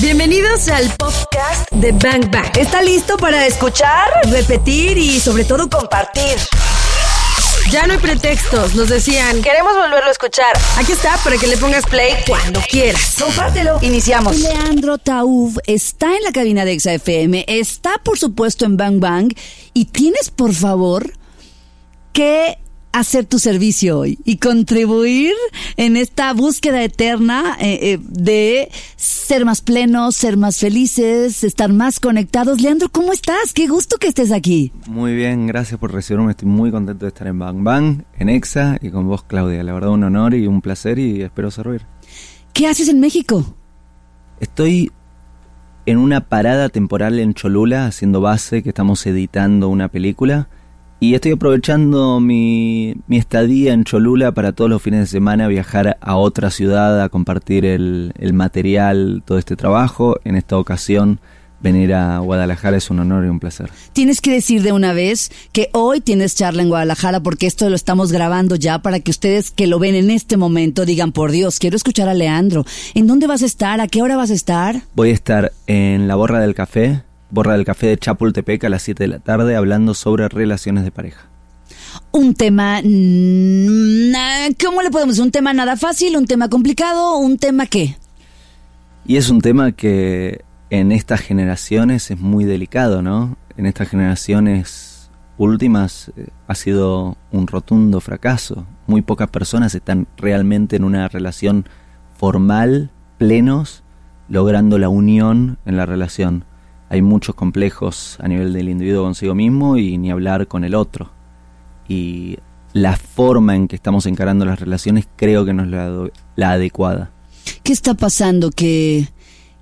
Bienvenidos al podcast de Bang Bang. ¿Está listo para escuchar, repetir y sobre todo compartir? Ya no hay pretextos, nos decían. Queremos volverlo a escuchar. Aquí está para que le pongas play cuando quieras. Compártelo. Iniciamos. Leandro Taub está en la cabina de XFM, está por supuesto en Bang Bang y tienes por favor que hacer tu servicio hoy y contribuir en esta búsqueda eterna eh, eh, de ser más plenos, ser más felices, estar más conectados. Leandro, ¿cómo estás? Qué gusto que estés aquí. Muy bien, gracias por recibirme. Estoy muy contento de estar en Bang Bang, en EXA y con vos, Claudia. La verdad, un honor y un placer y espero servir. ¿Qué haces en México? Estoy en una parada temporal en Cholula haciendo base, que estamos editando una película y estoy aprovechando mi, mi, estadía en Cholula para todos los fines de semana viajar a otra ciudad a compartir el, el, material, todo este trabajo. En esta ocasión, venir a Guadalajara es un honor y un placer. Tienes que decir de una vez que hoy tienes charla en Guadalajara porque esto lo estamos grabando ya para que ustedes que lo ven en este momento digan, por Dios, quiero escuchar a Leandro. ¿En dónde vas a estar? ¿A qué hora vas a estar? Voy a estar en la Borra del Café, Borra del Café de Chapultepec a las 7 de la tarde hablando sobre relaciones de pareja. Un tema, ¿cómo le podemos decir? ¿Un tema nada fácil? ¿Un tema complicado? ¿Un tema qué? Y es un tema que en estas generaciones es muy delicado, ¿no? En estas generaciones últimas eh, ha sido un rotundo fracaso. Muy pocas personas están realmente en una relación formal, plenos, logrando la unión en la relación hay muchos complejos a nivel del individuo consigo mismo y ni hablar con el otro. Y la forma en que estamos encarando las relaciones creo que no es la, la adecuada. ¿Qué está pasando? ¿Que,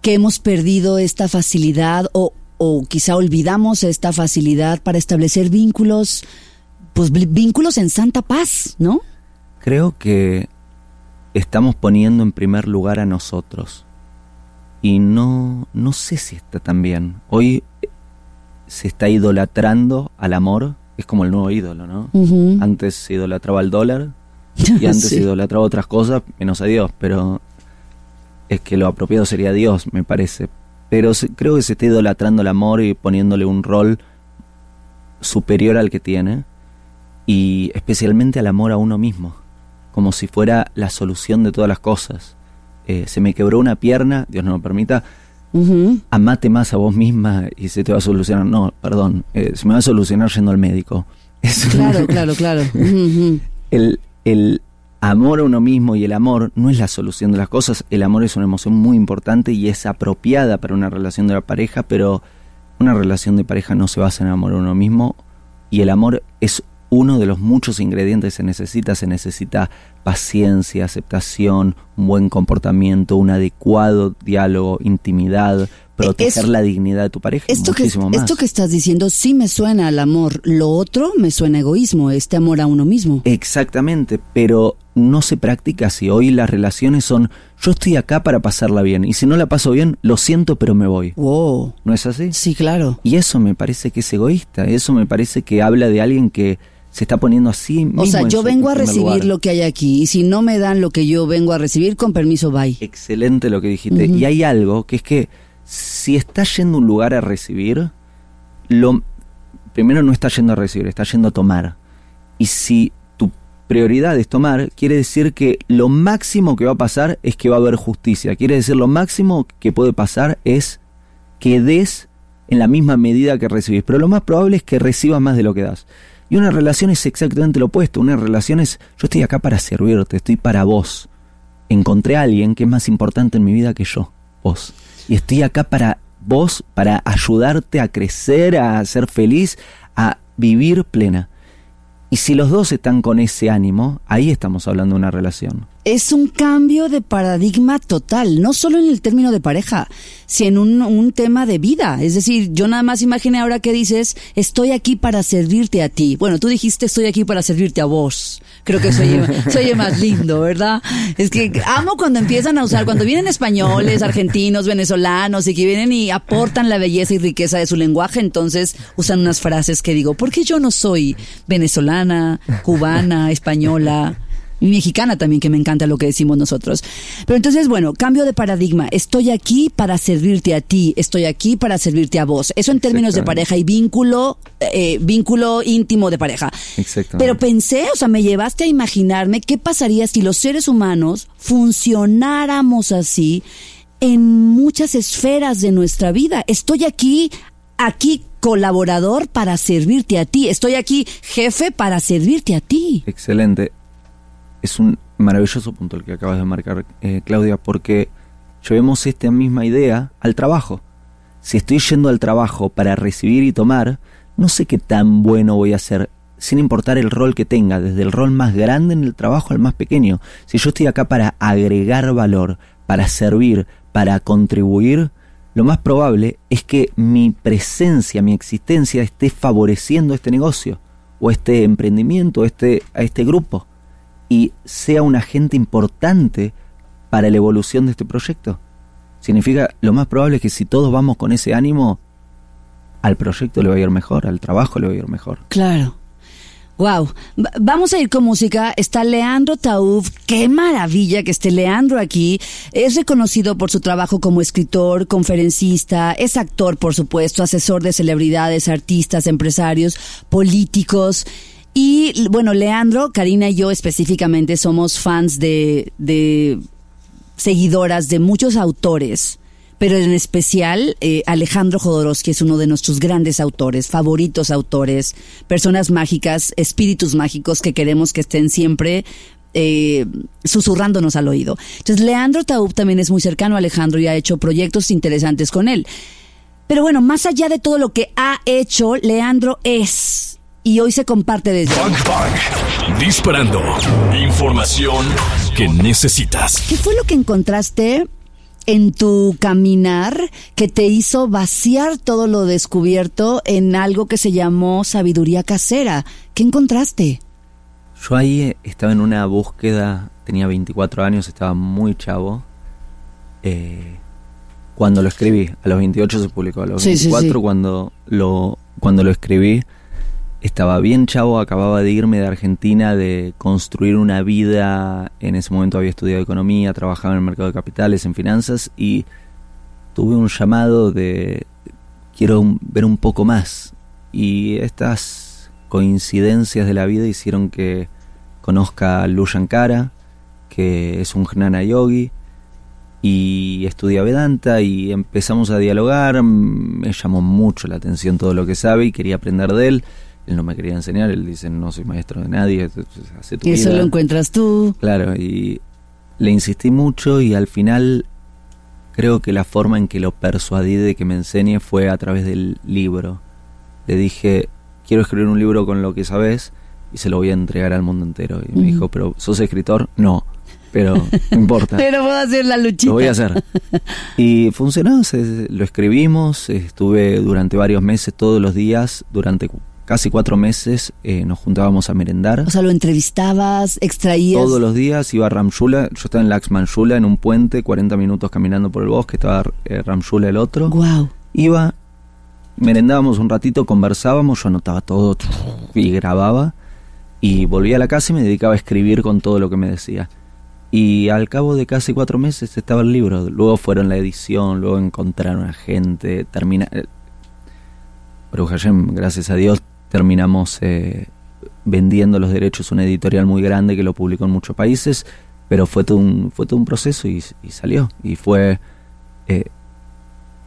que hemos perdido esta facilidad o, o quizá olvidamos esta facilidad para establecer vínculos, pues vínculos en santa paz, ¿no? Creo que estamos poniendo en primer lugar a nosotros y no, no sé si está tan bien. Hoy se está idolatrando al amor, es como el nuevo ídolo, ¿no? Antes se idolatraba al dólar y antes se idolatraba otras cosas, menos a Dios, pero es que lo apropiado sería Dios, me parece. Pero creo que se está idolatrando el amor y poniéndole un rol superior al que tiene y especialmente al amor a uno mismo, como si fuera la solución de todas las cosas. Eh, se me quebró una pierna, Dios no lo permita, amate más a vos misma y se te va a solucionar. No, perdón, eh, se me va a solucionar yendo al médico. claro, claro, claro. el, el amor a uno mismo y el amor no es la solución de las cosas. El amor es una emoción muy importante y es apropiada para una relación de la pareja, pero una relación de pareja no se basa en el amor a uno mismo y el amor es uno de los muchos ingredientes que se necesita. Se necesita paciencia, aceptación, un buen comportamiento, un adecuado diálogo, intimidad, proteger la dignidad de tu pareja. Esto que, esto que estás diciendo sí me suena al amor, lo otro me suena egoísmo, este amor a uno mismo. Exactamente, pero no se practica así. Hoy las relaciones son yo estoy acá para pasarla bien y si no la paso bien, lo siento, pero me voy. Wow. ¿No es así? Sí, claro. Y eso me parece que es egoísta, eso me parece que habla de alguien que se está poniendo así. o sea, yo vengo a recibir lo que hay aquí y si no me dan lo que yo vengo a recibir, con permiso, bye. Excelente lo que dijiste. Y hay algo que es que si estás yendo a un lugar a recibir, lo primero no está yendo a recibir, está yendo a tomar. Y si tu prioridad es tomar, quiere decir que lo máximo que va a pasar es que va a haber justicia. Quiere decir lo máximo que puede pasar es que des en la misma medida que recibís. Pero lo más probable es que recibas más de lo que das. Y una relación es exactamente lo opuesto. Una relación es, yo estoy acá para servirte, estoy para vos. Encontré a alguien que es más importante en mi vida que yo, vos. Y estoy acá para vos, para ayudarte a crecer, a ser feliz, a vivir plena. Y si los dos están con ese ánimo, ahí estamos hablando de una relación. Es un cambio de paradigma total, no solo en el término de pareja, sino en un, un, tema de vida. Es decir, yo nada más imaginé ahora que dices, estoy aquí para servirte a ti. Bueno, tú dijiste, estoy aquí para servirte a vos. Creo que soy, más lindo, ¿verdad? Es que amo cuando empiezan a usar, cuando vienen españoles, argentinos, venezolanos y que vienen y aportan la belleza y riqueza de su lenguaje, entonces usan unas frases que digo, ¿por qué yo no soy venezolana, cubana, española? Y mexicana también, que me encanta lo que decimos nosotros. Pero entonces, bueno, cambio de paradigma. Estoy aquí para servirte a ti, estoy aquí para servirte a vos. Eso en términos de pareja y vínculo, eh, vínculo íntimo de pareja. Exactamente. Pero pensé, o sea, me llevaste a imaginarme qué pasaría si los seres humanos funcionáramos así en muchas esferas de nuestra vida. Estoy aquí, aquí colaborador para servirte a ti. Estoy aquí jefe para servirte a ti. Excelente. Es un maravilloso punto el que acabas de marcar, eh, Claudia, porque llevemos esta misma idea al trabajo. Si estoy yendo al trabajo para recibir y tomar, no sé qué tan bueno voy a ser, sin importar el rol que tenga, desde el rol más grande en el trabajo al más pequeño. Si yo estoy acá para agregar valor, para servir, para contribuir, lo más probable es que mi presencia, mi existencia esté favoreciendo este negocio o este emprendimiento, este, a este grupo y sea un agente importante para la evolución de este proyecto. Significa, lo más probable es que si todos vamos con ese ánimo, al proyecto le va a ir mejor, al trabajo le va a ir mejor. Claro. Wow. Vamos a ir con música. Está Leandro Taub. Qué maravilla que esté Leandro aquí. Es reconocido por su trabajo como escritor, conferencista, es actor, por supuesto, asesor de celebridades, artistas, empresarios, políticos. Y bueno, Leandro, Karina y yo específicamente somos fans de, de seguidoras de muchos autores pero en especial eh, Alejandro Jodorowsky es uno de nuestros grandes autores, favoritos autores, personas mágicas, espíritus mágicos que queremos que estén siempre eh, susurrándonos al oído. Entonces, Leandro Taub también es muy cercano a Alejandro y ha hecho proyectos interesantes con él. Pero bueno, más allá de todo lo que ha hecho, Leandro es. Y hoy se comparte desde. Disparando. Información que necesitas. ¿Qué fue lo que encontraste en tu caminar que te hizo vaciar todo lo descubierto en algo que se llamó sabiduría casera? ¿Qué encontraste? Yo ahí eh, estaba en una búsqueda, tenía 24 años, estaba muy chavo. Eh, cuando lo escribí, a los 28 se publicó, a los 24 Cuando, lo, cuando lo escribí, estaba bien chavo, acababa de irme de Argentina, de construir una vida, en ese momento había estudiado economía, trabajaba en el mercado de capitales, en finanzas, y tuve un llamado de quiero ver un poco más. Y estas coincidencias de la vida hicieron que conozca a Lu Shankara, que es un Jnana Yogi, y estudia Vedanta y empezamos a dialogar, me llamó mucho la atención todo lo que sabe y quería aprender de él él no me quería enseñar, él dice, no soy maestro de nadie, hace tu y eso lo encuentras tú. Claro, y le insistí mucho y al final creo que la forma en que lo persuadí de que me enseñe fue a través del libro. Le dije, quiero escribir un libro con lo que sabes y se lo voy a entregar al mundo entero. Y me dijo, pero ¿sos escritor? No, pero no importa. pero puedo hacer la luchita. Lo voy a hacer. Y funcionó, lo escribimos, estuve durante varios meses, todos los días, durante casi cuatro meses eh, nos juntábamos a merendar. O sea, lo entrevistabas, extraías. Todos los días iba a Ramshula, yo estaba en Laxmanshula, en un puente, 40 minutos caminando por el bosque, estaba eh, Ramshula el otro. Wow. Iba, merendábamos un ratito, conversábamos, yo anotaba todo y grababa. Y volvía a la casa y me dedicaba a escribir con todo lo que me decía. Y al cabo de casi cuatro meses estaba el libro. Luego fueron la edición, luego encontraron a gente, termina... Eh, pero gracias a Dios, terminamos eh, vendiendo los derechos a una editorial muy grande que lo publicó en muchos países, pero fue todo un, fue todo un proceso y, salió. Y fue eh,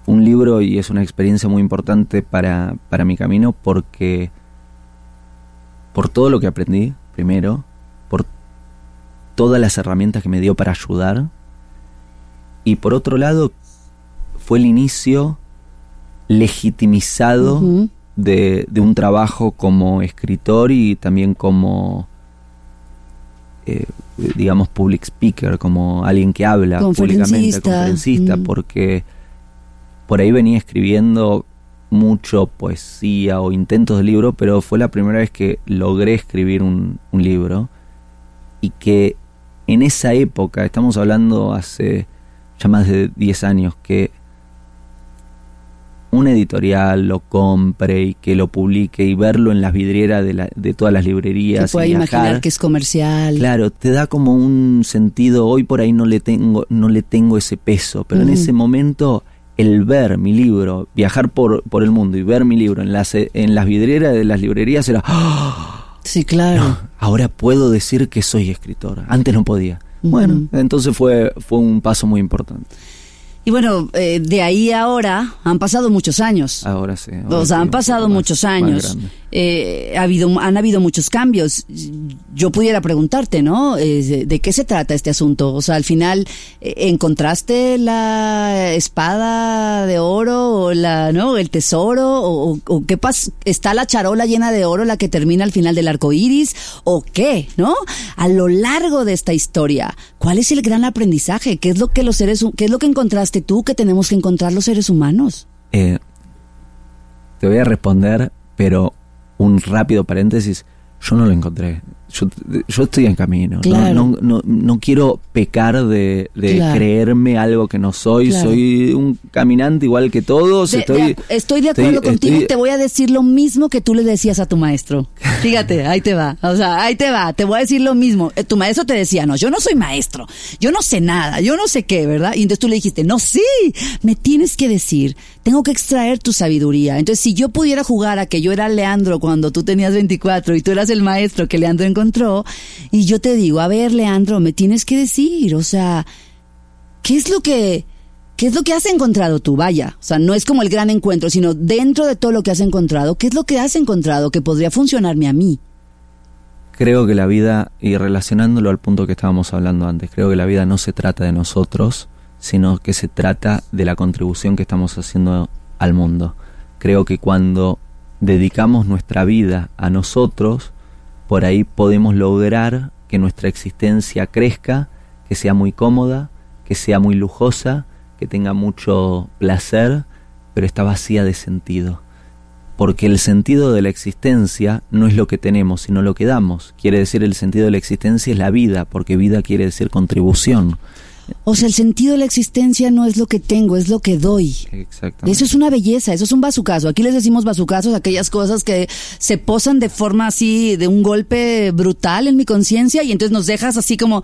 un libro y es una experiencia muy importante para, para mi camino porque por todo lo que aprendí, primero, por todas las herramientas que me dio para ayudar, y por otro lado, fue el inicio legitimizado de, un trabajo como escritor y también como, eh, digamos, public speaker, como alguien que habla públicamente, conferencista, mm. porque por ahí venía escribiendo mucho poesía o intentos de libro, pero fue la primera vez que logré escribir un, un libro y que en esa época, estamos hablando hace ya más de 10 años, que una editorial lo compre y que lo publique y verlo en las vidrieras de, la, de todas las librerías. Se puede imaginar que es comercial. Claro, te da como un sentido, hoy por ahí no le tengo, no le tengo ese peso, pero en ese momento el ver mi libro, viajar por, por el mundo y ver mi libro en las, en las vidrieras de las librerías era... ¡ah! Sí, claro. ahora puedo decir que soy escritor. Antes no podía. Bueno, entonces fue, fue un paso muy importante. Y bueno, eh, de ahí a ahora han pasado muchos años. Ahora sí. o sea, han pasado muchos años. Eh, ha habido, han habido muchos cambios. Yo pudiera preguntarte, ¿no? Eh, ¿De qué se trata este asunto? O sea, al final, eh, ¿encontraste la espada de oro o la, ¿no? El tesoro? ¿O, qué pasa? ¿Está la charola llena de oro la que termina al final del arco iris? ¿O qué? ¿No? A lo largo de esta historia, ¿cuál es el gran aprendizaje? ¿Qué es lo que los seres, qué es lo que encontraste tú que tenemos que encontrar los seres humanos? te voy a responder, pero un rápido paréntesis, yo no lo encontré. Yo, yo estoy en camino. No, no, no, quiero pecar de, creerme algo que no soy. Soy un caminante igual que todos. estoy, estoy de acuerdo contigo y te voy a decir lo mismo que tú le decías a tu maestro. Fíjate, ahí te va. O sea, ahí te va. Te voy a decir lo mismo. Eh, tu maestro te decía, no, yo no soy maestro. Yo no sé nada. Yo no sé qué, ¿verdad? Y entonces tú le dijiste, no, sí, me tienes que decir. Tengo que extraer tu sabiduría. Entonces, si yo pudiera jugar a que yo era Leandro cuando tú tenías 24 y tú eras el maestro que Leandro encontró y yo te digo, a ver, Leandro, me tienes que decir, o sea, ¿qué es lo que qué es lo que has encontrado tú? Vaya, o sea, no es como el gran encuentro, sino dentro de todo lo que has encontrado, ¿qué es lo que has encontrado que podría funcionarme a mí? Creo que la vida, y relacionándolo al punto que estábamos hablando antes, creo que la vida no se trata de nosotros, sino que se trata de la contribución que estamos haciendo al mundo. Creo que cuando dedicamos nuestra vida a nosotros, por ahí podemos lograr que nuestra existencia crezca, que sea muy cómoda, que sea muy lujosa, que tenga mucho placer, pero está vacía de sentido. Porque el sentido de la existencia no es lo que tenemos, sino lo que damos. Quiere decir el sentido de la existencia es la vida, porque vida quiere decir contribución. O sea, el sentido de la existencia no es lo que tengo, es lo que doy. Exactamente. Eso es una belleza, eso es un bazucazo. Aquí les decimos bazucazos, aquellas cosas que se posan de forma así, de un golpe brutal en mi conciencia y entonces nos dejas así como...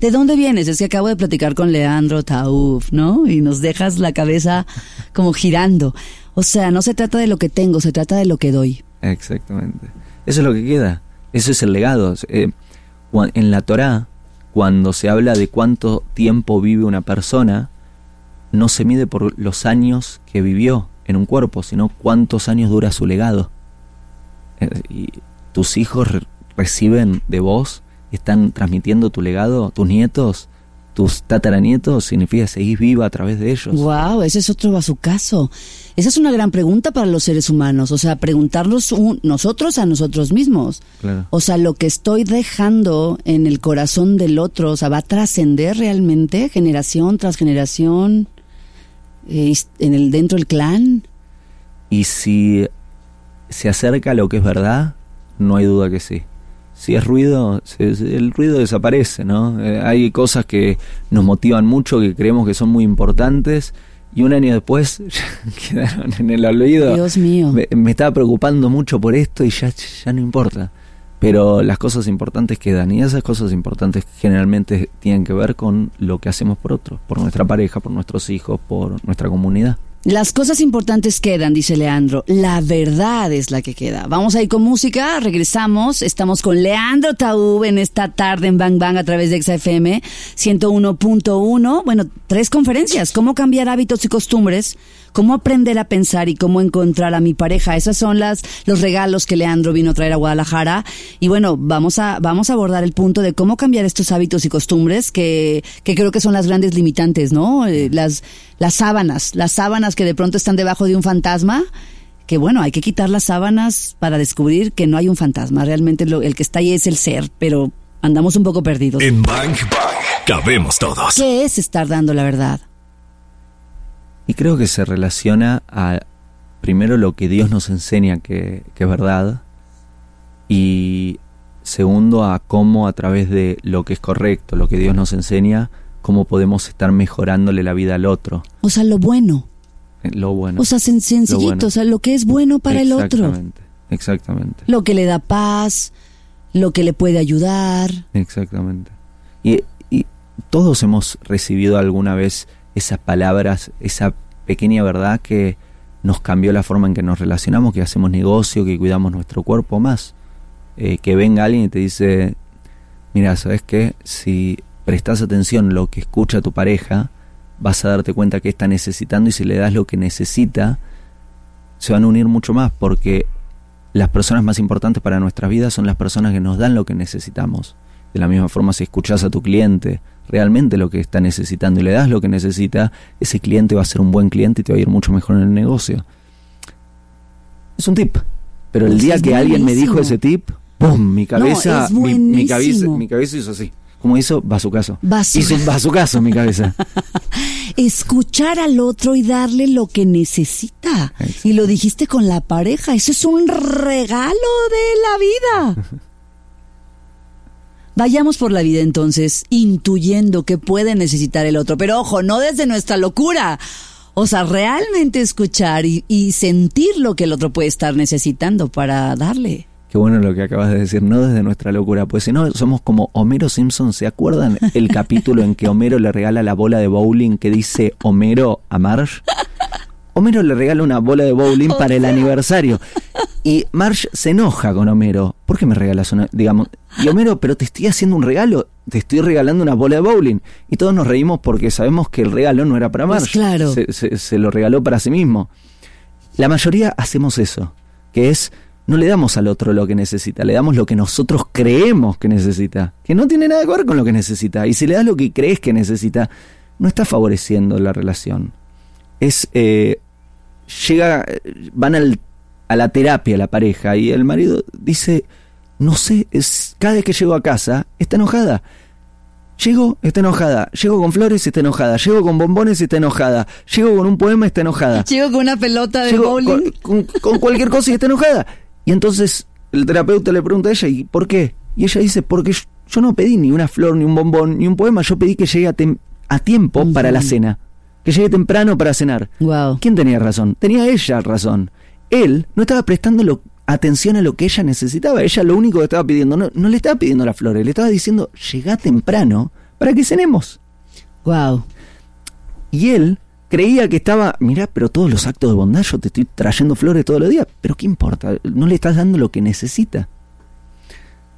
¿De dónde vienes? Es que acabo de platicar con Leandro Tauf, ¿no? Y nos dejas la cabeza como girando. O sea, no se trata de lo que tengo, se trata de lo que doy. Exactamente. Eso es lo que queda. Eso es el legado. Eh, en la Torá, cuando se habla de cuánto tiempo vive una persona, no se mide por los años que vivió en un cuerpo, sino cuántos años dura su legado. Eh, y tus hijos reciben de vos, están transmitiendo tu legado, tus nietos, tus tataranietos, significa seguir viva a través de ellos. Wow, ese es otro caso. Esa es una gran pregunta para los seres humanos, o sea, preguntarnos nosotros a nosotros mismos. O sea, lo que estoy dejando en el corazón del otro, o sea, va a trascender realmente generación tras generación eh, en el dentro del clan. Y si se acerca a lo que es verdad, no hay duda que sí si es ruido, el ruido desaparece, ¿no? Eh, hay cosas que nos motivan mucho, que creemos que son muy importantes, y un año después quedaron en el olvido. Dios mío. Me, estaba preocupando mucho por esto y ya, ya no importa. Pero las cosas importantes quedan, y esas cosas importantes generalmente tienen que ver con lo que hacemos por otros, por nuestra pareja, por nuestros hijos, por nuestra comunidad. Las cosas importantes quedan, dice Leandro. La verdad es la que queda. Vamos a ir con música, regresamos. Estamos con Leandro Taub en esta tarde en Bang Bang a través de XFM 101.1. Bueno, tres conferencias. ¿Cómo cambiar hábitos y costumbres? Cómo aprender a pensar y cómo encontrar a mi pareja. Esos son las, los regalos que Leandro vino a traer a Guadalajara. Y bueno, vamos a, vamos a abordar el punto de cómo cambiar estos hábitos y costumbres que, que creo que son las grandes limitantes, ¿no? Eh, las, las sábanas, las sábanas que de pronto están debajo de un fantasma que bueno, hay que quitar las sábanas para descubrir que no hay un fantasma. Realmente lo, el que está ahí es el ser, pero andamos un poco perdidos. En Bang Bang cabemos todos. ¿Qué es estar dando la verdad? Y creo que se relaciona a, primero, lo que Dios nos enseña que, es verdad, y segundo, a cómo a través de lo que es correcto, lo que Dios nos enseña, cómo podemos estar mejorándole la vida al otro. O sea, lo bueno. lo bueno. O sea, sen- sencillito, bueno. o sea, lo que es bueno para el otro. Exactamente, exactamente, Lo que le da paz, lo que le puede ayudar. exactamente. Y, y todos hemos recibido alguna vez esas palabras, esa pequeña verdad que nos cambió la forma en que nos relacionamos, que hacemos negocio, que cuidamos nuestro cuerpo más. Eh, que venga alguien y te dice, mira, ¿sabes qué? Si prestas atención a lo que escucha tu pareja, vas a darte cuenta que está necesitando y si le das lo que necesita, se van a unir mucho más porque las personas más importantes para nuestras vidas son las personas que nos dan lo que necesitamos. De la misma forma, si escuchas a tu cliente realmente lo que está necesitando y le das lo que necesita, ese cliente va a ser un buen cliente y te va a ir mucho mejor en el negocio. Es un tip. Pero el Pues día es que alguien me dijo ese tip, ¡pum! Mi cabeza, mi, mi cabeza, mi cabeza hizo así. Como hizo. Bazucazo. Hizo en mi cabeza. Escuchar al otro y darle lo que necesita. Exacto. Y lo dijiste con la pareja. Eso es un regalo de la vida. Vayamos por la vida entonces, intuyendo que puede necesitar el otro. Pero ojo, no desde nuestra locura. O sea, realmente escuchar y, y sentir lo que el otro puede estar necesitando para darle. Qué bueno lo que acabas de decir, no desde nuestra locura, pues si no somos como Homero Simpson, ¿se acuerdan el capítulo en que Homero le regala la bola de bowling que dice Homero a Marge? Homero le regala una bola de bowling para el aniversario y Marge se enoja con Homero. ¿Por qué me regalas una, digamos, y Homero, pero te estoy haciendo un regalo, te estoy regalando una bola de bowling y todos nos reímos porque sabemos que el regalo no era para Pues Marge, claro. se, se- se lo regaló para sí mismo. La mayoría hacemos eso, que es no le damos al otro lo que necesita, le damos lo que nosotros creemos que necesita, que no tiene nada que ver con lo que necesita. Y si le das lo que crees que necesita, no está favoreciendo la relación. Es eh, llega, eh, van al- a la terapia la pareja y el marido dice, no sé, es cada vez que llego a casa está enojada. Llego, está enojada. Llego con flores, está enojada. Llego con bombones, está enojada. Llego con un poema, está enojada. Llego con una pelota de Llego bowling. con, con- con cualquier cosa y está enojada. Y entonces el terapeuta le pregunta a ella, ¿y por qué? Y ella dice, porque yo, yo no pedí ni una flor, ni un bombón, ni un poema. Yo pedí que llegue a, tem- a tiempo para la cena. Que llegue temprano para cenar. Wow. ¿Quién tenía razón? Tenía ella razón. Él no estaba prestando lo- atención a lo que ella necesitaba. Ella lo único que estaba pidiendo, no, no le estaba pidiendo las flores, le estaba diciendo, llega temprano para que cenemos. Wow. Y él creía que estaba, mira, pero todos los actos de bondad, yo te estoy trayendo flores todos los días, pero ¿qué importa? No le estás dando lo que necesita.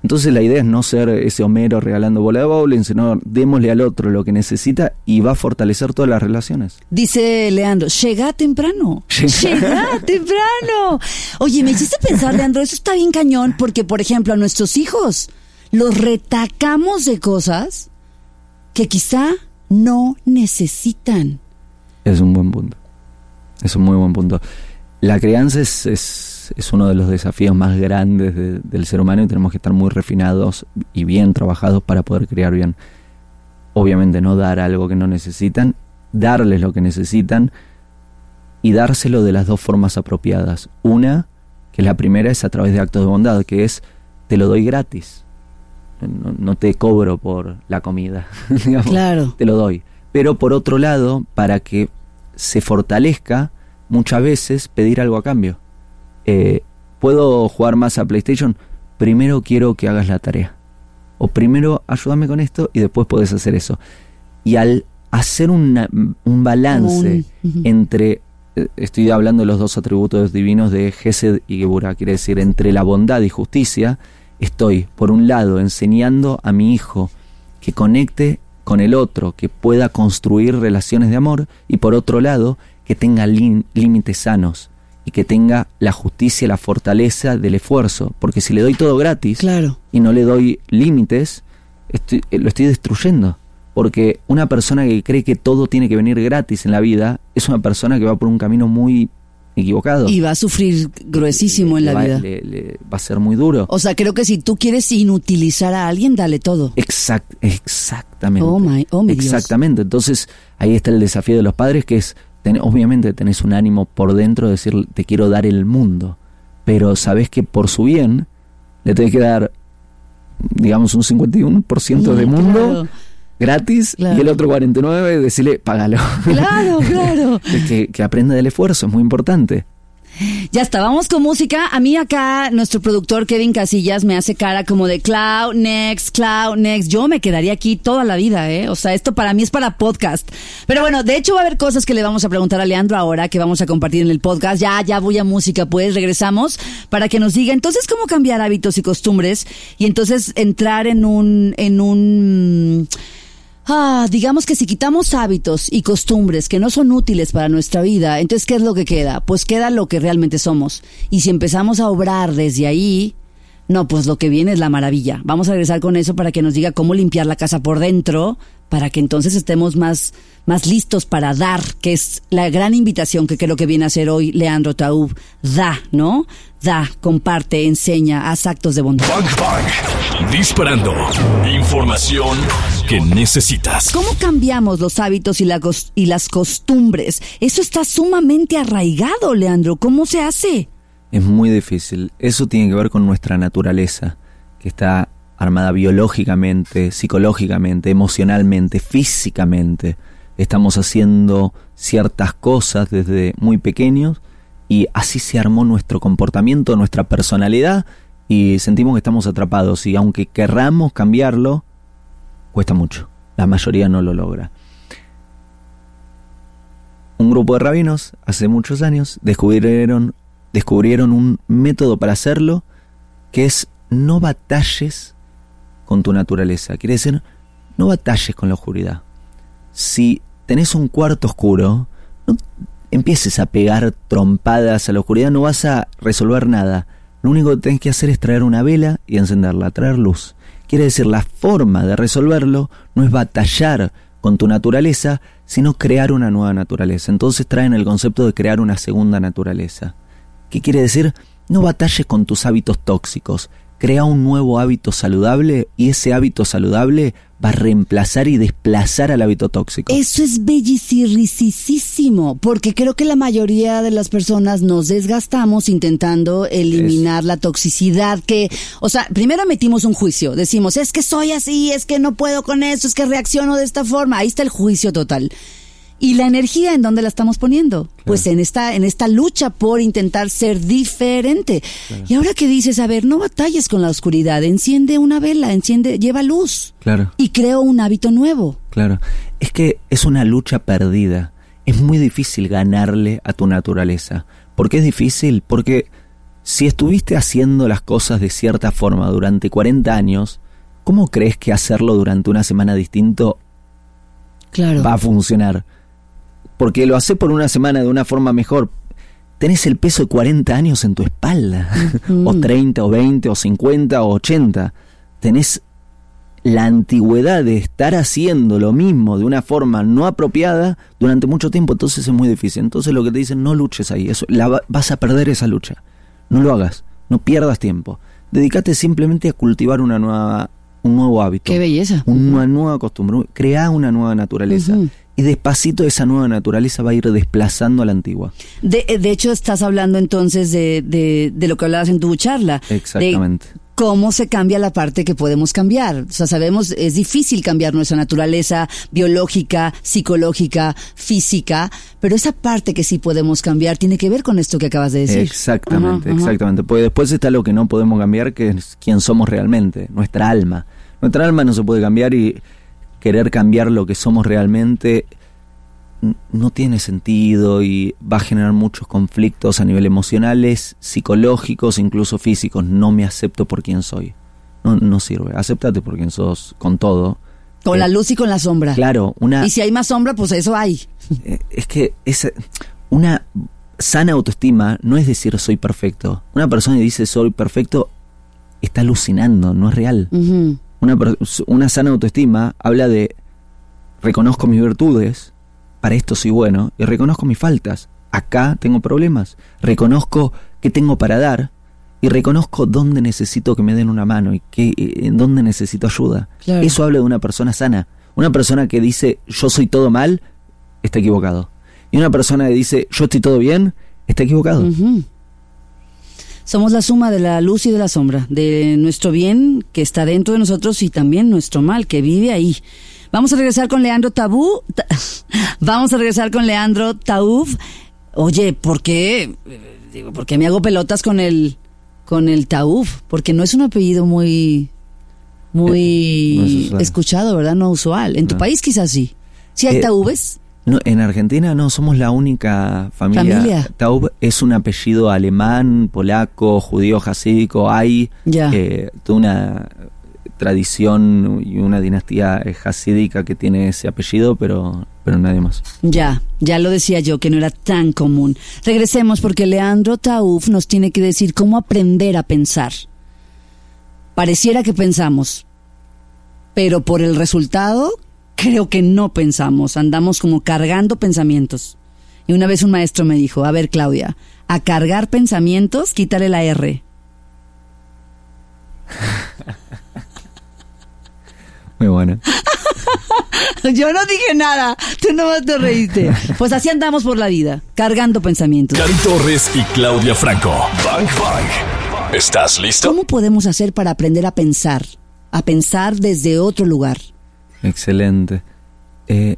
Entonces la idea es no ser ese Homero regalando bola de bowling, sino démosle al otro lo que necesita y va a fortalecer todas las relaciones. Dice Leandro, llega temprano. Llega. Temprano. Oye, me hiciste pensar, Leandro, eso está bien cañón porque, por ejemplo, a nuestros hijos los retacamos de cosas que quizá no necesitan. Es un buen punto. Es un muy buen punto. La crianza es, es, es uno de los desafíos más grandes de- del ser humano y tenemos que estar muy refinados y bien trabajados para poder criar bien. Obviamente no dar algo que no necesitan, darles lo que necesitan y dárselo de las dos formas apropiadas. Una, que la primera es a través de actos de bondad, que es te lo doy gratis. No, no te cobro por la comida. digamos Claro. te lo doy. Pero por otro lado, para que se fortalezca, muchas veces pedir algo a cambio. Eh, ¿Puedo jugar más a PlayStation? Primero quiero que hagas la tarea. O primero ayúdame con esto y después puedes hacer eso. Y al hacer una- un balance entre, eh, estoy hablando de los dos atributos divinos de Gesed y Geburah, quiere decir, entre la bondad y justicia, estoy, por un lado, enseñando a mi hijo que conecte con el otro, que pueda construir relaciones de amor, y por otro lado, que tenga límites sanos y que tenga la justicia, la fortaleza del esfuerzo, porque si le doy todo gratis Claro. y no le doy límites, estoy- eh, lo estoy destruyendo. Porque una persona que cree que todo tiene que venir gratis en la vida es una persona que va por un camino muy equivocado. Y va a sufrir gruesísimo en Le la va, vida. le- va a ser muy duro. O sea, creo que si tú quieres inutilizar a alguien, dale todo. Exact, exactamente. Oh, my- oh, mi Dios. Exactamente. Entonces, ahí está el desafío de los padres, que es, ten- obviamente tenés un ánimo por dentro de decir, te quiero dar el mundo, pero sabés que por su bien le tenés que dar, digamos, un 51% de mundo claro. gratis Claro. y el otro 49 decirle, págalo. Claro, claro. que, que aprenda del esfuerzo, es muy importante. Ya está, vamos con música. A mí acá nuestro productor Kevin Casillas me hace cara como de cloud next, cloud next. Yo me quedaría aquí toda la vida, ¿eh? O sea, esto para mí es para podcast. Pero bueno, de hecho va a haber cosas que le vamos a preguntar a Leandro ahora que vamos a compartir en el podcast. Ya, ya voy a música, pues regresamos para que nos diga entonces cómo cambiar hábitos y costumbres y entonces entrar en un, en un, Ah, digamos que si quitamos hábitos y costumbres que no son útiles para nuestra vida, entonces ¿qué es lo que queda? Pues queda lo que realmente somos. Y si empezamos a obrar desde ahí, no, pues lo que viene es la maravilla. Vamos a regresar con eso para que nos diga cómo limpiar la casa por dentro, para que entonces estemos más, más listos para dar, que es la gran invitación que creo que viene a hacer hoy Leandro Taub. Da, ¿no? Da, comparte, enseña, haz actos de bondad. Bang Bang. Disparando. Información que necesitas. ¿Cómo cambiamos los hábitos y, la cos- y las costumbres? Eso está sumamente arraigado, Leandro. ¿Cómo se hace? Es muy difícil. Eso tiene que ver con nuestra naturaleza, que está armada biológicamente, psicológicamente, emocionalmente, físicamente. Estamos haciendo ciertas cosas desde muy pequeños y así se armó nuestro comportamiento, nuestra personalidad y sentimos que estamos atrapados y aunque querramos cambiarlo, cuesta mucho. La mayoría no lo logra. Un grupo de rabinos hace muchos años descubrieron descubrieron un método para hacerlo que es no batalles con tu naturaleza. Quiere decir, no batalles con la oscuridad. Si tenés un cuarto oscuro, no empieces a pegar trompadas a la oscuridad, no vas a resolver nada. Lo único que tenés que hacer es traer una vela y encenderla, traer luz. Quiere decir, la forma de resolverlo no es batallar con tu naturaleza, sino crear una nueva naturaleza. Entonces traen el concepto de crear una segunda naturaleza. ¿Qué quiere decir? No batalles con tus hábitos tóxicos. Crea un nuevo hábito saludable y ese hábito saludable va a reemplazar y desplazar al hábito tóxico. Eso es bellisísimo, porque creo que la mayoría de las personas nos desgastamos intentando eliminar la toxicidad que, o sea, primero emitimos un juicio, decimos, es que soy así, es que no puedo con eso, es que reacciono de esta forma, ahí está el juicio total. ¿Y la energía en dónde la estamos poniendo? Pues en esta, en esta lucha por intentar ser diferente. Y ahora que dices, a ver, no batalles con la oscuridad, enciende una vela, enciende, lleva luz. Claro. Y creo un hábito nuevo. Claro. Es que es una lucha perdida. Es muy difícil ganarle a tu naturaleza. ¿Por qué es difícil? Porque si estuviste haciendo las cosas de cierta forma durante 40 años, ¿cómo crees que hacerlo durante una semana distinto Claro. va a funcionar? Porque lo haces por una semana de una forma mejor. Tenés el peso de 40 años en tu espalda. o 30, o 20, o 50, o 80. Tenés la antigüedad de estar haciendo lo mismo de una forma no apropiada durante mucho tiempo, entonces es muy difícil. Entonces lo que te dicen, no luches ahí, eso, la, va- vas a perder esa lucha. No lo hagas, no pierdas tiempo. Dedícate simplemente a cultivar una nueva, un nuevo hábito. Qué belleza. Una nueva costumbre, crea una nueva naturaleza. Y despacito esa nueva naturaleza va a ir desplazando a la antigua. De, de hecho, estás hablando entonces de, de, de lo que hablabas en tu charla. Exactamente. De cómo se cambia la parte que podemos cambiar. O sea, sabemos, es difícil cambiar nuestra naturaleza biológica, psicológica, física, pero esa parte que sí podemos cambiar tiene que ver con esto que acabas de decir. Exactamente, Ajá, ajá. exactamente. Pues después está lo que no podemos cambiar, que es quién somos realmente, nuestra alma. Nuestra alma no se puede cambiar y querer cambiar lo que somos realmente no tiene sentido y va a generar muchos conflictos a nivel emocionales, psicológicos, incluso físicos. No me acepto por quien soy. No, no sirve. Acéptate por quien sos con todo. Con Eh, la luz y con la sombra. Claro, una Y si hay más sombra, pues eso hay. eh, es que es una sana autoestima no es decir soy perfecto. Una persona que dice soy perfecto está alucinando, no es real. Una, una sana autoestima habla de reconozco mis virtudes, para esto soy bueno, y reconozco mis faltas. Acá tengo problemas. Reconozco qué tengo para dar y reconozco dónde necesito que me den una mano y qué, eh, en dónde necesito ayuda. Claro. Eso habla de una persona sana. Una persona que dice yo soy todo mal, está equivocado. Y una persona que dice yo estoy todo bien, está equivocado. Somos la suma de la luz y de la sombra, de nuestro bien que está dentro de nosotros y también nuestro mal que vive ahí. Vamos a regresar con Leandro Tabú. Ta- Vamos a regresar con Leandro Tauf. Oye, ¿por qué? eh, Digo, ¿por qué me hago pelotas con el con el Tauf? Porque no es un apellido muy muy Eh, no es usual. escuchado, ¿verdad? No usual. En tu No. país quizás sí. ¿Sí hay Eh? No, en Argentina no somos la única familia. Familia. Taub es un apellido alemán, polaco, judío, jasídico. Hay eh, toda una tradición y una dinastía eh, jasídica que tiene ese apellido, pero, pero nadie más. Ya, ya lo decía yo, que no era tan común. Regresemos porque Leandro Tauf nos tiene que decir cómo aprender a pensar. Pareciera que pensamos, pero por el resultado creo que no pensamos, andamos como cargando pensamientos. Y una vez un maestro me dijo, a ver Claudia, a cargar pensamientos, quítale la R. Muy bueno. Yo no dije nada, tú nomás te reíste. Pues así andamos por la vida, cargando pensamientos. Cari Torres y Claudia Franco. Bang Bang. ¿Estás listo? ¿Cómo podemos hacer para aprender a pensar? A pensar desde otro lugar. Excelente. Eh,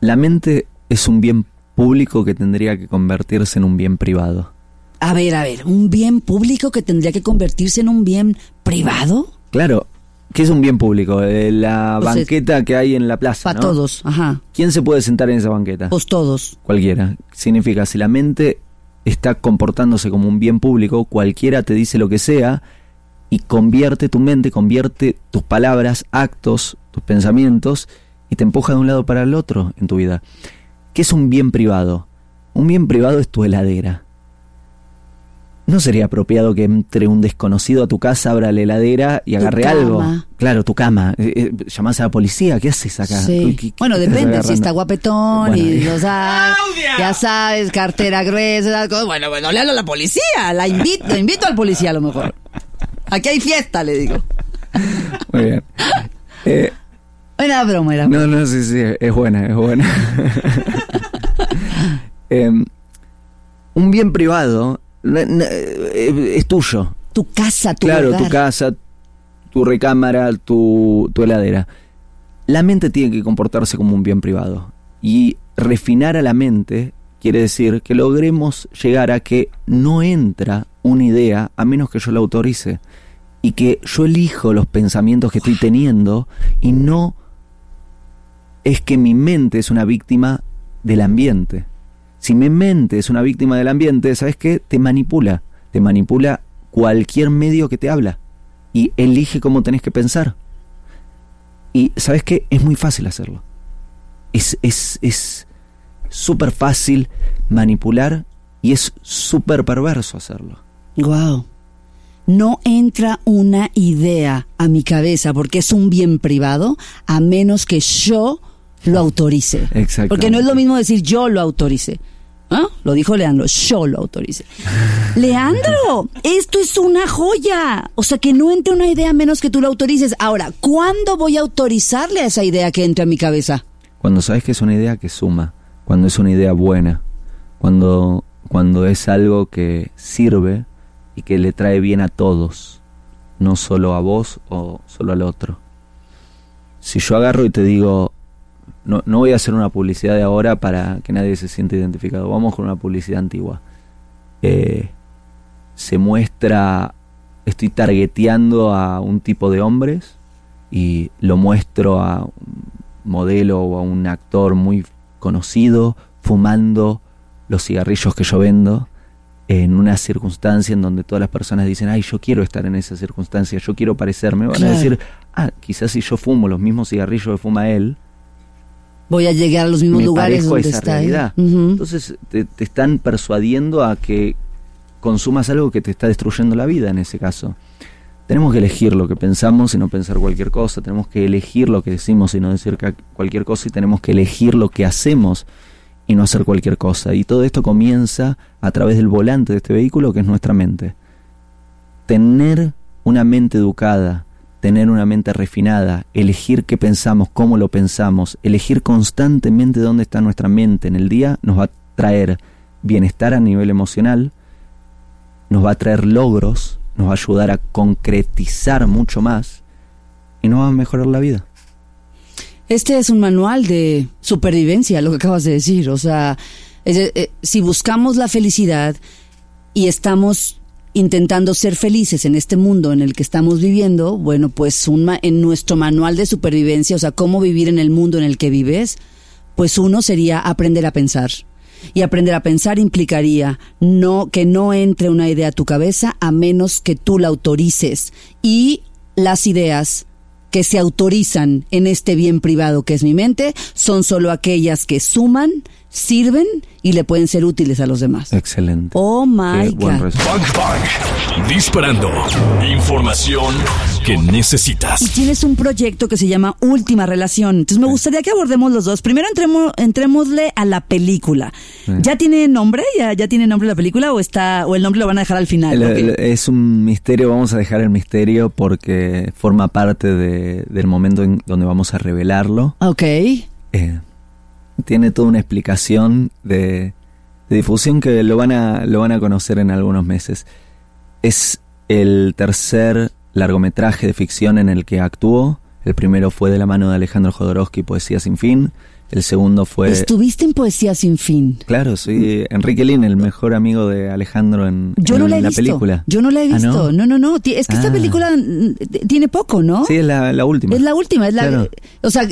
la mente es un bien público que tendría que convertirse en un bien privado. A ver, a ver, ¿un bien público que tendría que convertirse en un bien privado? Claro, ¿qué es un bien público? Eh, la Pues es- banqueta que hay en la plaza. Para ¿no? todos, ajá. ¿Quién se puede sentar en esa banqueta? Pues todos. Cualquiera. Significa, si la mente está comportándose como un bien público, cualquiera te dice lo que sea y convierte tu mente, convierte tus palabras, actos, tus pensamientos y te empuja de un lado para el otro en tu vida. ¿Qué es un bien privado? Un bien privado es tu heladera. ¿No sería apropiado que entre un desconocido a tu casa, abra la heladera y Tu agarre cama. algo? Claro, tu cama. Eh, eh, llamás a la policía, ¿qué haces acá? Sí. ¿Qué- qué- bueno, qué depende, si está guapetón y, Bueno, o sea, ya sabes, cartera gruesa, esas cosas. Bueno, bueno, le hablo a la policía, la invito, invito al policía a lo mejor. Aquí hay fiesta, le digo. Muy bien. Eh, Era broma, era broma. No, no, sí, sí, es buena, es buena. Em, un bien privado eh, es tuyo. Tu casa, tu claro, tu casa, tu recámara, tu, tu heladera. La mente tiene que comportarse como un bien privado. Y refinar a la mente quiere decir que logremos llegar a que no entra una idea a menos que yo la autorice. Y que yo elijo los pensamientos que estoy teniendo y no es que mi mente es una víctima del ambiente. Si mi mente es una víctima del ambiente, ¿sabes qué? Te manipula. Te manipula cualquier medio que te habla. Y elige cómo tenés que pensar. Y ¿sabes qué? Es muy fácil hacerlo. Es es es súper fácil manipular y es súper perverso hacerlo. Wow. No entra una idea a mi cabeza porque es un bien privado a menos que yo lo autorice. Exactamente. Porque no es lo mismo decir yo lo autorice. ¿Ah? Lo dijo Leandro, yo lo autorice. Leandro, esto es una joya. O sea, que no entre una idea a menos que tú lo autorices. Ahora, ¿cuándo voy a autorizarle a esa idea que entre a mi cabeza? Cuando sabes que es una idea que suma, cuando es una idea buena, cuando, cuando es algo que sirve y que le trae bien a todos, no solo a vos o solo al otro. Si yo agarro y te digo, no, no voy a hacer una publicidad de ahora para que nadie se sienta identificado, vamos con una publicidad antigua. Eh, se muestra, estoy targeteando a un tipo de hombres y lo muestro a un modelo o a un actor muy conocido fumando los cigarrillos que yo vendo en una circunstancia en donde todas las personas dicen, ay, yo quiero estar en esa circunstancia, yo quiero parecerme, van Claro. a decir, ah, quizás si yo fumo los mismos cigarrillos que fuma él, Voy a llegar a los mismos me lugares a donde esa está. él. realidad. Entonces te, te están persuadiendo a que consumas algo que te está destruyendo la vida en ese caso. Tenemos que elegir lo que pensamos y no pensar cualquier cosa. Tenemos que elegir lo que decimos y no decir cualquier cosa. Y tenemos que elegir lo que hacemos y no hacer cualquier cosa. Y todo esto comienza a través del volante de este vehículo que es nuestra mente. Tener una mente educada, tener una mente refinada, elegir qué pensamos, cómo lo pensamos, elegir constantemente dónde está nuestra mente en el día, nos va a traer bienestar a nivel emocional, nos va a traer logros, nos va a ayudar a concretizar mucho más y nos va a mejorar la vida. Este es un manual de supervivencia, lo que acabas de decir. O sea, eh, si buscamos la felicidad y estamos intentando ser felices en este mundo en el que estamos viviendo, bueno, pues un en nuestro manual de supervivencia, o sea, cómo vivir en el mundo en el que vives, pues uno sería aprender a pensar. Y aprender a pensar implicaría no que no entre una idea a tu cabeza a menos que tú la autorices. Y las ideas que se autorizan en este bien privado que es mi mente son solo aquellas que suman, sirven y le pueden ser útiles a los demás. Excelente. Oh my God. Bang Bang. Disparando. Información que Y necesitas. tienes un proyecto que se llama Última Relación. Entonces me gustaría que abordemos los dos. Primero entremos, entrémosle a la película. ¿Ya tiene nombre? ¿Ya, ¿Ya tiene nombre la película o está o el nombre lo van a dejar al final? El- Ok. el- es un misterio, vamos a dejar el misterio porque forma parte de- del momento en donde vamos a revelarlo. Ok. Eh, tiene toda una explicación de, difusión que lo van, a, lo van a conocer en algunos meses. Es el tercer largometraje de ficción en el que actuó. El primero fue de la mano de Alejandro Jodorowsky, Poesía sin fin. El segundo fue... Estuviste en Poesía sin fin. Claro, soy Enrique Lin, el mejor amigo de Alejandro en, Yo en no la he la visto. película. Yo no la he Ah, visto. ¿no? no, no, Es que esta Ah. película mm, tiene poco, ¿no? Sí, es la, la última. Es la última, es la, Claro. o sea,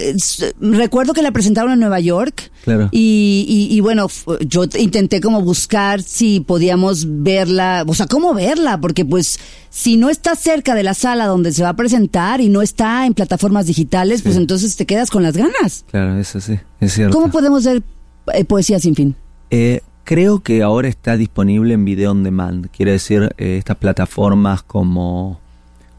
recuerdo que la presentaron en Nueva York. Claro. Y, y, y bueno, yo intenté como buscar si podíamos verla, o sea, cómo verla, porque pues si no está cerca de la sala donde se va a presentar y no está en plataformas digitales, pues entonces te quedas con las ganas. Claro, eso sí, es cierto. ¿Cómo podemos ver eh, Poesía sin fin? Eh, creo que ahora está disponible en video on demand. Quiere decir, eh, estas plataformas como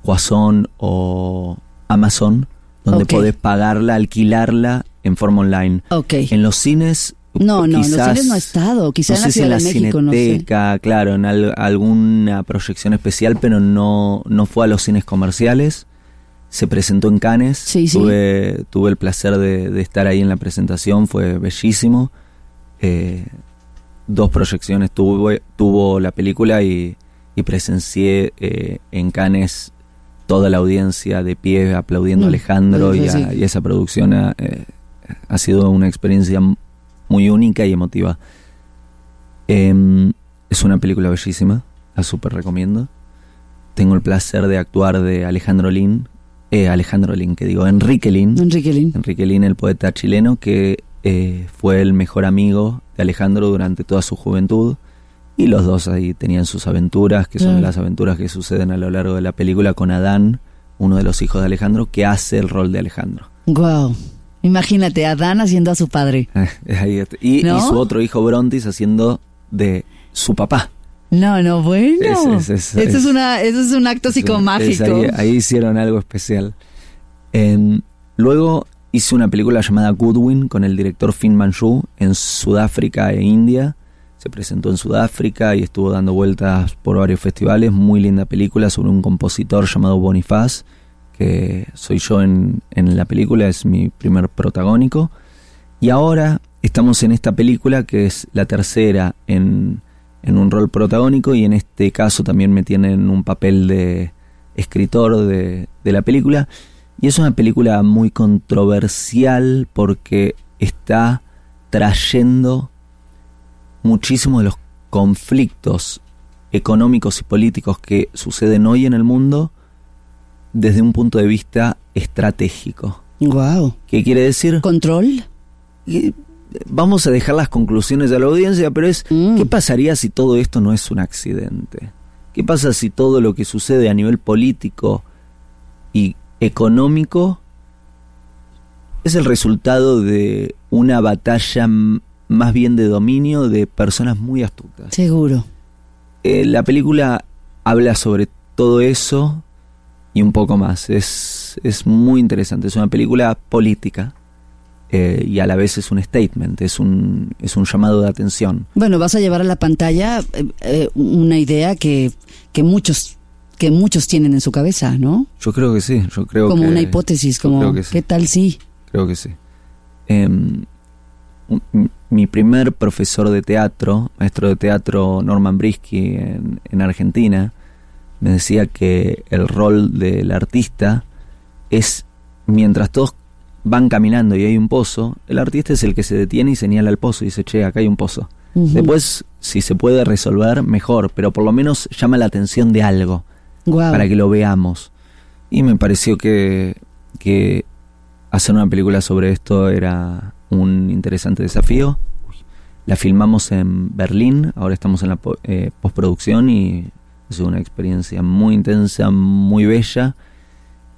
Quazón o Amazon, donde Ok. podés pagarla, alquilarla en forma online. Ok. En los cines. No, no, en los quizás- cines no ha estado, quizá no en la si Ciudad de no sé. Claro, en al- alguna proyección especial, pero no, no fue a los cines comerciales. Se presentó en Cannes. Sí, sí. tuve, tuve el placer de, de estar ahí en la presentación, fue bellísimo. Eh, dos proyecciones tuvo, tuvo la película y, y presencié eh, en Cannes toda la audiencia de pie aplaudiendo a Mm, Alejandro sí, y, a, y esa producción ha, eh, ha sido una experiencia muy única y emotiva. Em, es una película bellísima, la súper recomiendo. Tengo el placer de actuar de Alejandro Lin, eh, Alejandro Lin, que digo, Enrique Lin. Enrique Lin. Enrique Lin, el poeta chileno, que eh, fue el mejor amigo de Alejandro durante toda su juventud. Y los dos ahí tenían sus aventuras, que son las aventuras que suceden a lo largo de la película con Adán, uno de los hijos de Alejandro, que hace el rol de Alejandro. Wow. Imagínate, Adán haciendo a su padre. Y, ¿No? y su otro hijo Brontis haciendo de su papá. No, no, bueno. Es- es- es- Eso es una, eso es un acto psicomágico. ahí hicieron algo especial. Em, luego hice una película llamada Goodwin con el director Finn Manchu en Sudáfrica e India. Se presentó en Sudáfrica y estuvo dando vueltas por varios festivales. Muy linda película sobre un compositor llamado Bonifaz, que soy yo en, en la película, es mi primer protagónico. Y ahora estamos en esta película que es la tercera en, en un rol protagónico y en este caso también me tienen un papel de escritor de, de la película. Y es una película muy controversial porque está trayendo muchísimos de los conflictos económicos y políticos que suceden hoy en el mundo desde un punto de vista estratégico. Wow. ¿Qué quiere decir? ¿Control? Eh, Vamos a dejar las conclusiones a la audiencia, pero es Mm. ¿qué pasaría si todo esto no es un accidente? ¿Qué pasa si todo lo que sucede a nivel político y económico es el resultado de una batalla más bien de dominio de personas muy astutas? Seguro. Eh, la película habla sobre todo eso y un poco más. Es, es muy interesante. Es una película política eh, y a la vez es un statement, es un, es un llamado de atención. Bueno, vas a llevar a la pantalla eh, eh, una idea que, que muchos que muchos tienen en su cabeza, ¿no? Yo creo que sí, yo creo como que... una hipótesis, como sí. ¿qué tal si? Creo que sí. M- mi primer profesor de teatro, maestro de teatro Norman Brisky en, en Argentina, me decía que el rol del artista es, mientras todos van caminando y hay un pozo, el artista es el que se detiene y señala el pozo y dice, che, acá hay un pozo. Después, si se puede resolver, mejor, pero por lo menos llama la atención de algo para que lo veamos. Y me pareció que, que hacer una película sobre esto era un interesante desafío. La filmamos en Berlín, ahora estamos en la eh, postproducción y es una experiencia muy intensa, muy bella.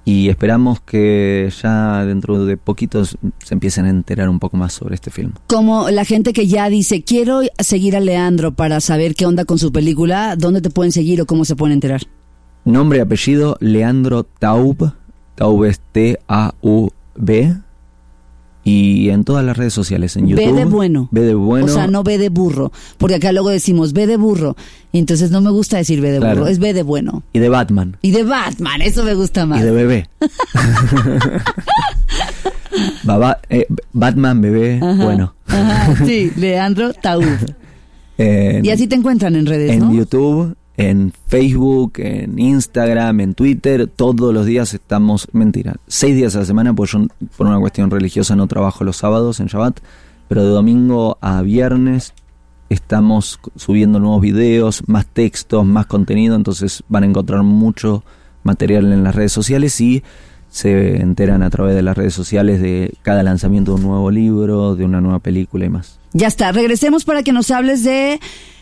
Y esperamos que ya dentro de poquitos se empiecen a enterar un poco más sobre este film. Como la gente que ya dice, quiero seguir a Leandro para saber qué onda con su película, ¿dónde te pueden seguir o cómo se pueden enterar? Nombre y apellido, Leandro Taub. Taub es T-A-U-B. Y en todas las redes sociales, en YouTube. de bueno. B de bueno. O sea, no B de burro, porque acá luego decimos B de burro, y entonces no me gusta decir B de Claro. burro, es B de bueno. Y de Batman. Y de Batman, eso me gusta más. Y de bebé. Baba- eh, Batman, bebé, Ajá. bueno. Ajá, sí, Leandro Taúb. En- Y así te encuentran en redes, en ¿no? YouTube, en Facebook, en Instagram, en Twitter, todos los días estamos, mentira, seis días a la semana, pues yo por una cuestión religiosa no trabajo los sábados en Shabbat, pero de domingo a viernes estamos subiendo nuevos videos, más textos, más contenido, entonces van a encontrar mucho material en las redes sociales y se enteran a través de las redes sociales de cada lanzamiento de un nuevo libro, de una nueva película y más. Ya está, regresemos para que nos hables de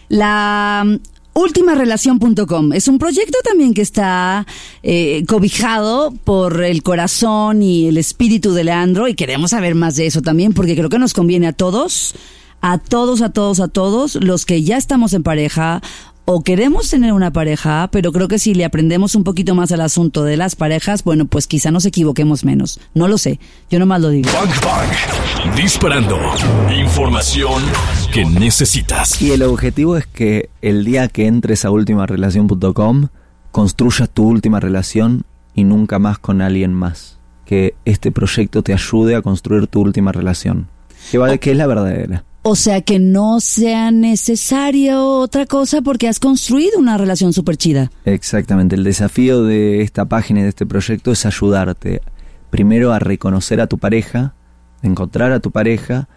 la ultimarelación.com. Es un proyecto también que está eh, cobijado por el corazón y el espíritu de Leandro y queremos saber más de eso también porque creo que nos conviene a todos, a todos, a todos, a todos, los que ya estamos en pareja o queremos tener una pareja, pero creo que si le aprendemos un poquito más al asunto de las parejas, bueno, pues quizá nos equivoquemos menos. No lo sé, yo nomás lo digo. Disparando. Información que necesitas. Y el objetivo es que el día que entres a ultimarelación.com construyas tu última relación y nunca más con alguien más. Que este proyecto te ayude a construir tu última relación. Que, va, que es la verdadera. O sea que no sea necesario otra cosa porque has construido una relación súper chida. Exactamente. El desafío de esta página y de este proyecto es ayudarte primero a reconocer a tu pareja, encontrar a tu pareja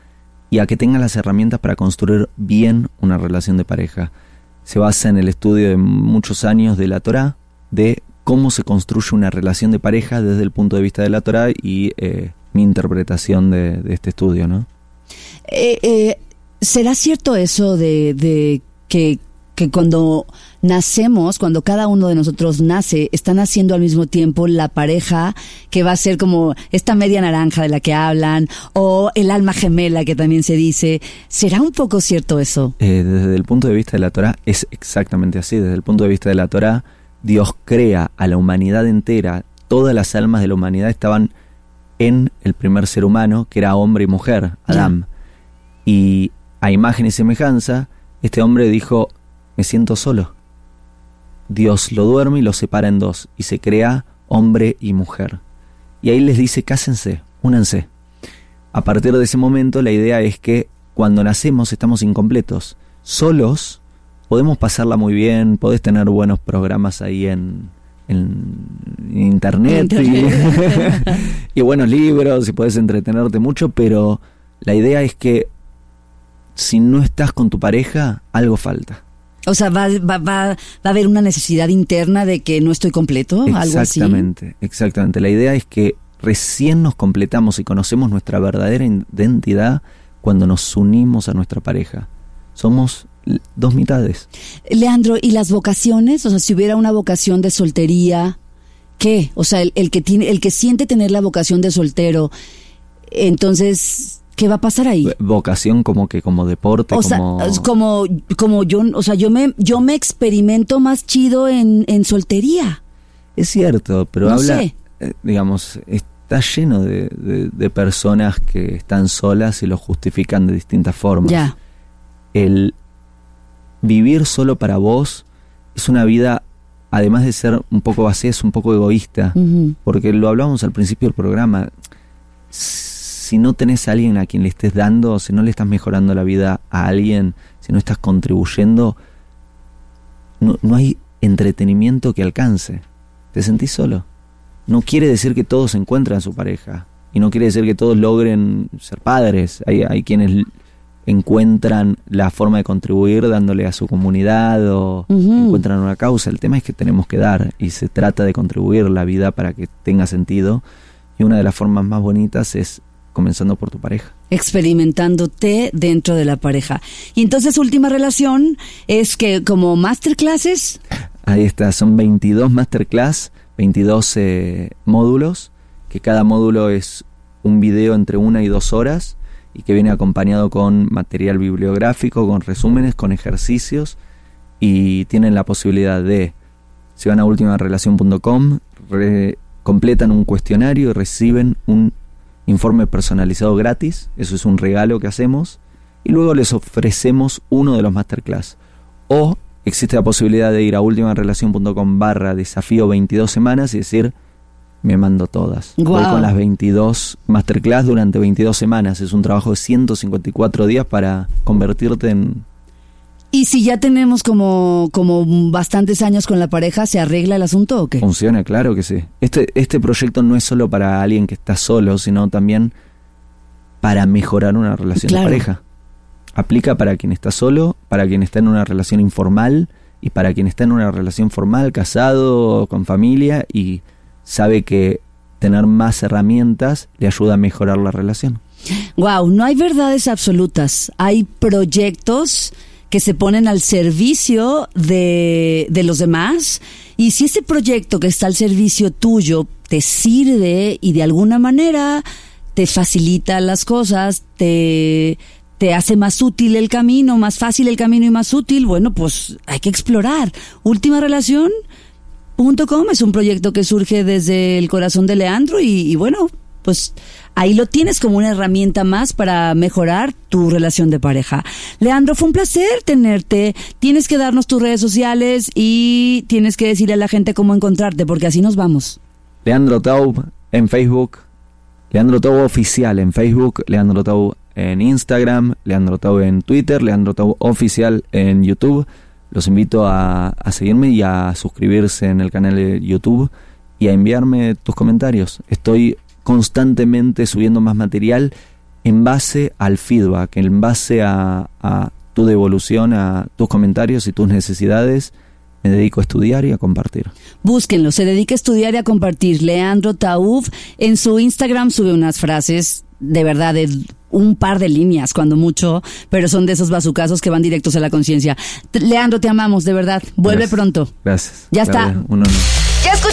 y a que tengas las herramientas para construir bien una relación de pareja. Se basa en el estudio de muchos años de la Torah, de cómo se construye una relación de pareja desde el punto de vista de la Torah y eh, mi interpretación de, de este estudio, ¿no? Eh, eh, ¿Será cierto eso de, de que, que cuando nacemos, cuando cada uno de nosotros nace, está naciendo al mismo tiempo la pareja que va a ser como esta media naranja de la que hablan o el alma gemela que también se dice? ¿Será un poco cierto eso? Eh, desde el punto de vista de la Torah es exactamente así. Desde el punto de vista de la Torah, Dios crea a la humanidad entera. Todas las almas de la humanidad estaban en el primer ser humano, que era hombre y mujer, Adán. Y a imagen y semejanza, este hombre dijo, me siento solo. Dios lo duerme y lo separa en dos, y se crea hombre y mujer. Y ahí les dice, cásense, únanse. A partir de ese momento, la idea es que cuando nacemos estamos incompletos. Solos podemos pasarla muy bien, podés tener buenos programas ahí en, en internet, Internet. Y, y buenos libros y podés entretenerte mucho, pero la idea es que si no estás con tu pareja, algo falta. O sea, va, va, va, va a haber una necesidad interna de que no estoy completo, algo así. Exactamente, exactamente. La idea es que recién nos completamos y conocemos nuestra verdadera identidad cuando nos unimos a nuestra pareja. Somos dos mitades. Leandro, ¿y las vocaciones? O sea, si hubiera una vocación de soltería, ¿qué? O sea, el, el que tiene, el que siente tener la vocación de soltero, entonces, ¿qué va a pasar ahí? Vocación como que como deporte, O sea, como... es como, como yo, o sea, yo me, yo me experimento más chido en, en soltería. Es cierto, pero No habla, sé. eh, digamos, está lleno de, de- de personas que están solas y lo justifican de distintas formas. Ya. El vivir solo para vos es una vida, además de ser un poco vacía, es un poco egoísta. Porque lo hablábamos al principio del programa. Si no tenés a alguien a quien le estés dando, si no le estás mejorando la vida a alguien, si no estás contribuyendo, no, no hay entretenimiento que alcance. Te sentís solo. No quiere decir que todos encuentran su pareja. Y no quiere decir que todos logren ser padres. Hay, hay quienes encuentran la forma de contribuir dándole a su comunidad o encuentran una causa. El tema es que tenemos que dar y se trata de contribuir la vida para que tenga sentido. Y una de las formas más bonitas es comenzando por tu pareja. Experimentándote dentro de la pareja. Y entonces, última relación es que como masterclasses. Ahí está, son 22 masterclass, 22 eh, módulos, que cada módulo es un video entre una y dos horas y que viene acompañado con material bibliográfico, con resúmenes, con ejercicios y tienen la posibilidad de, si van a ultimarelación.com, completan un cuestionario y reciben un informe personalizado gratis, eso es un regalo que hacemos, y luego les ofrecemos uno de los masterclass. O existe la posibilidad de ir a ultimarelación.com barra desafío 22 semanas y decir, me mando todas. Voy con las 22 masterclass durante 22 semanas. Es un trabajo de 154 días para convertirte en... ¿Y si ya tenemos como, como bastantes años con la pareja, se arregla el asunto o qué? Funciona, claro que sí. Este, este proyecto no es solo para alguien que está solo, sino también para mejorar una relación de pareja. Aplica para quien está solo, para quien está en una relación informal y para quien está en una relación formal, casado, con familia y sabe que tener más herramientas le ayuda a mejorar la relación. Wow, no hay verdades absolutas, hay proyectos que se ponen al servicio de, de los demás y si ese proyecto que está al servicio tuyo te sirve y de alguna manera te facilita las cosas, te, te hace más útil el camino, más fácil el camino y más útil, bueno, pues hay que explorar. Última relación, Com es un proyecto que surge desde el corazón de Leandro y, bueno, pues ahí lo tienes como una herramienta más para mejorar tu relación de pareja. Leandro, fue un placer tenerte. Tienes que darnos tus redes sociales y tienes que decirle a la gente cómo encontrarte, porque así nos vamos. Leandro Taub en Facebook, Leandro Taub Oficial en Facebook, Leandro Taub en Instagram, Leandro Taub en Twitter, Leandro Taub Oficial en YouTube los invito a, seguirme y a suscribirse en el canal de YouTube y a enviarme tus comentarios. Estoy constantemente subiendo más material en base al feedback, en base a, a tu devolución, a tus comentarios y tus necesidades. Me dedico a estudiar y a compartir. Búsquenlo, se dedica a estudiar y a compartir. Leandro Tauf en su Instagram sube unas frases de verdad de un par de líneas, cuando mucho, pero son de esos bazucazos que van directos a la conciencia. Leandro, te amamos, de verdad. Vuelve pronto. Gracias. Ya está. Ya